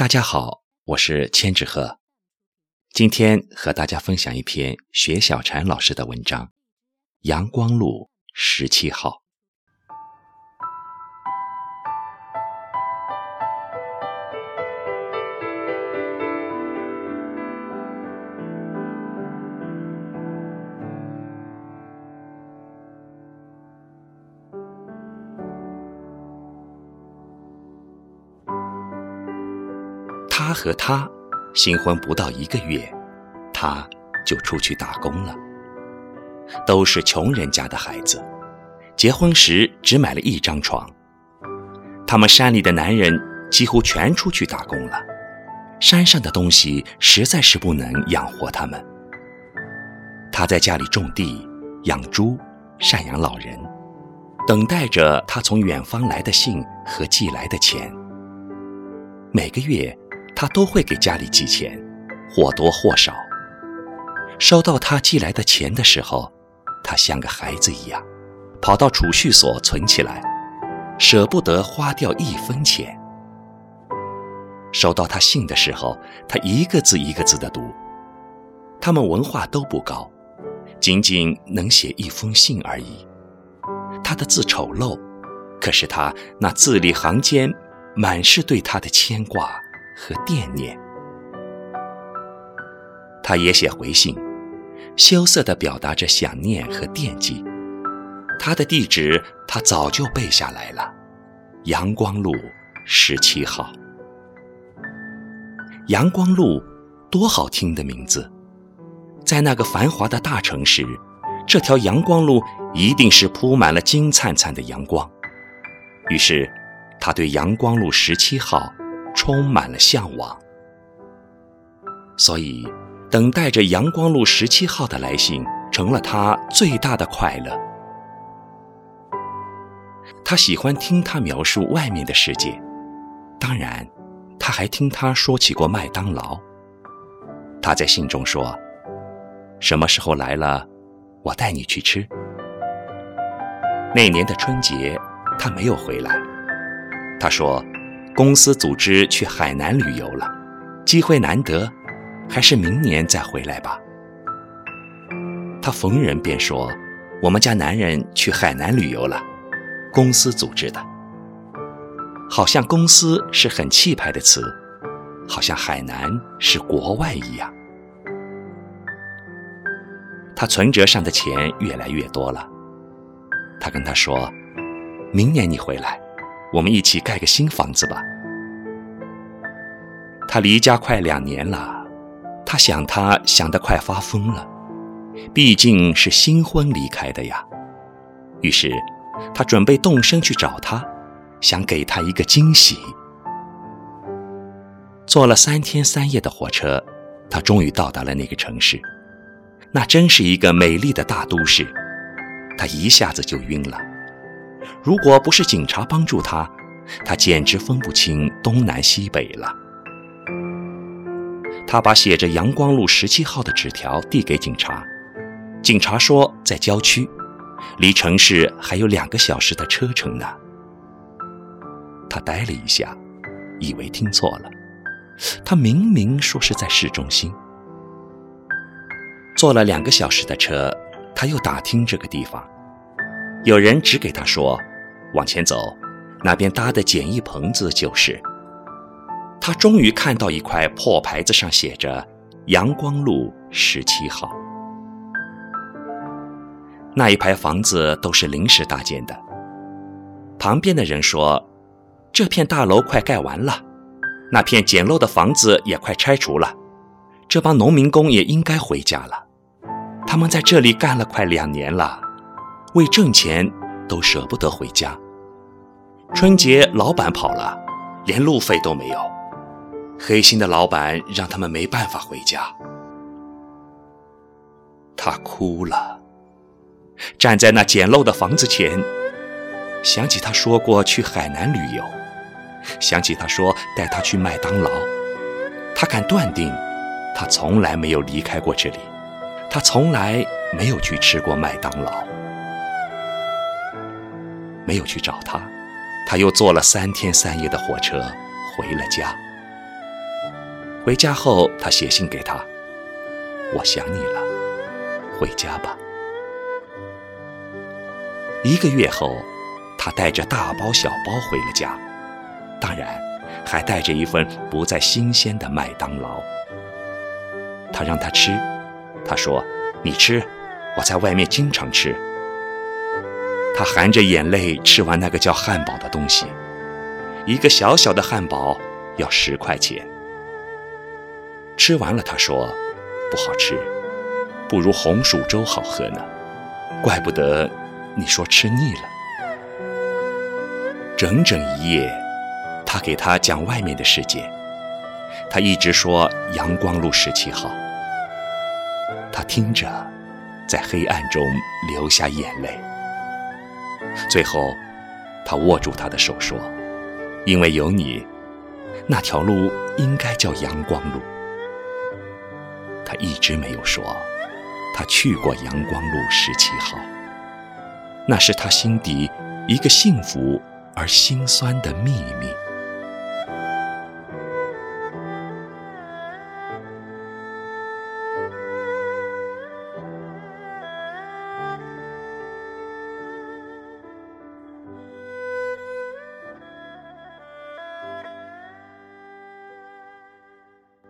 大家好，我是千纸鹤，今天和大家分享一篇薛小婵老师的文章《阳光路十七号》。他和她新婚不到一个月，他就出去打工了。都是穷人家的孩子，结婚时只买了一张床。他们山里的男人几乎全出去打工了，山上的东西实在是不能养活他们。他在家里种地、养猪、赡养老人，等待着他从远方来的信和寄来的钱。每个月。他都会给家里寄钱，或多或少。收到他寄来的钱的时候，他像个孩子一样，跑到储蓄所存起来，舍不得花掉一分钱。收到他信的时候，他一个字一个字的读。他们文化都不高，仅仅能写一封信而已。他的字丑陋，可是他那字里行间满是对他的牵挂。和惦念，他也写回信，羞涩地表达着想念和惦记。他的地址他早就背下来了，阳光路十七号。阳光路，多好听的名字！在那个繁华的大城市，这条阳光路一定是铺满了金灿灿的阳光。于是，他对阳光路十七号。充满了向往，所以等待着阳光路十七号的来信成了他最大的快乐。他喜欢听他描述外面的世界，当然，他还听他说起过麦当劳。他在信中说：“什么时候来了，我带你去吃。”那年的春节，他没有回来。他说。公司组织去海南旅游了，机会难得，还是明年再回来吧。他逢人便说：“我们家男人去海南旅游了，公司组织的。”好像公司是很气派的词，好像海南是国外一样。他存折上的钱越来越多了，他跟他说：“明年你回来。”我们一起盖个新房子吧。他离家快两年了，他想他想得快发疯了，毕竟是新婚离开的呀。于是，他准备动身去找他，想给他一个惊喜。坐了三天三夜的火车，他终于到达了那个城市。那真是一个美丽的大都市，他一下子就晕了。如果不是警察帮助他，他简直分不清东南西北了。他把写着“阳光路十七号”的纸条递给警察，警察说在郊区，离城市还有两个小时的车程呢。他呆了一下，以为听错了，他明明说是在市中心。坐了两个小时的车，他又打听这个地方。有人指给他说：“往前走，那边搭的简易棚子就是。”他终于看到一块破牌子，上写着“阳光路十七号”。那一排房子都是临时搭建的。旁边的人说：“这片大楼快盖完了，那片简陋的房子也快拆除了，这帮农民工也应该回家了。他们在这里干了快两年了。”为挣钱都舍不得回家。春节老板跑了，连路费都没有。黑心的老板让他们没办法回家。他哭了，站在那简陋的房子前，想起他说过去海南旅游，想起他说带他去麦当劳，他敢断定，他从来没有离开过这里，他从来没有去吃过麦当劳。没有去找他，他又坐了三天三夜的火车回了家。回家后，他写信给他：“我想你了，回家吧。”一个月后，他带着大包小包回了家，当然，还带着一份不再新鲜的麦当劳。他让他吃，他说：“你吃，我在外面经常吃。”他含着眼泪吃完那个叫汉堡的东西，一个小小的汉堡要十块钱。吃完了，他说：“不好吃，不如红薯粥好喝呢。”怪不得你说吃腻了。整整一夜，他给他讲外面的世界，他一直说阳光路十七号。他听着，在黑暗中流下眼泪。最后，他握住她的手说：“因为有你，那条路应该叫阳光路。”他一直没有说，他去过阳光路十七号。那是他心底一个幸福而心酸的秘密。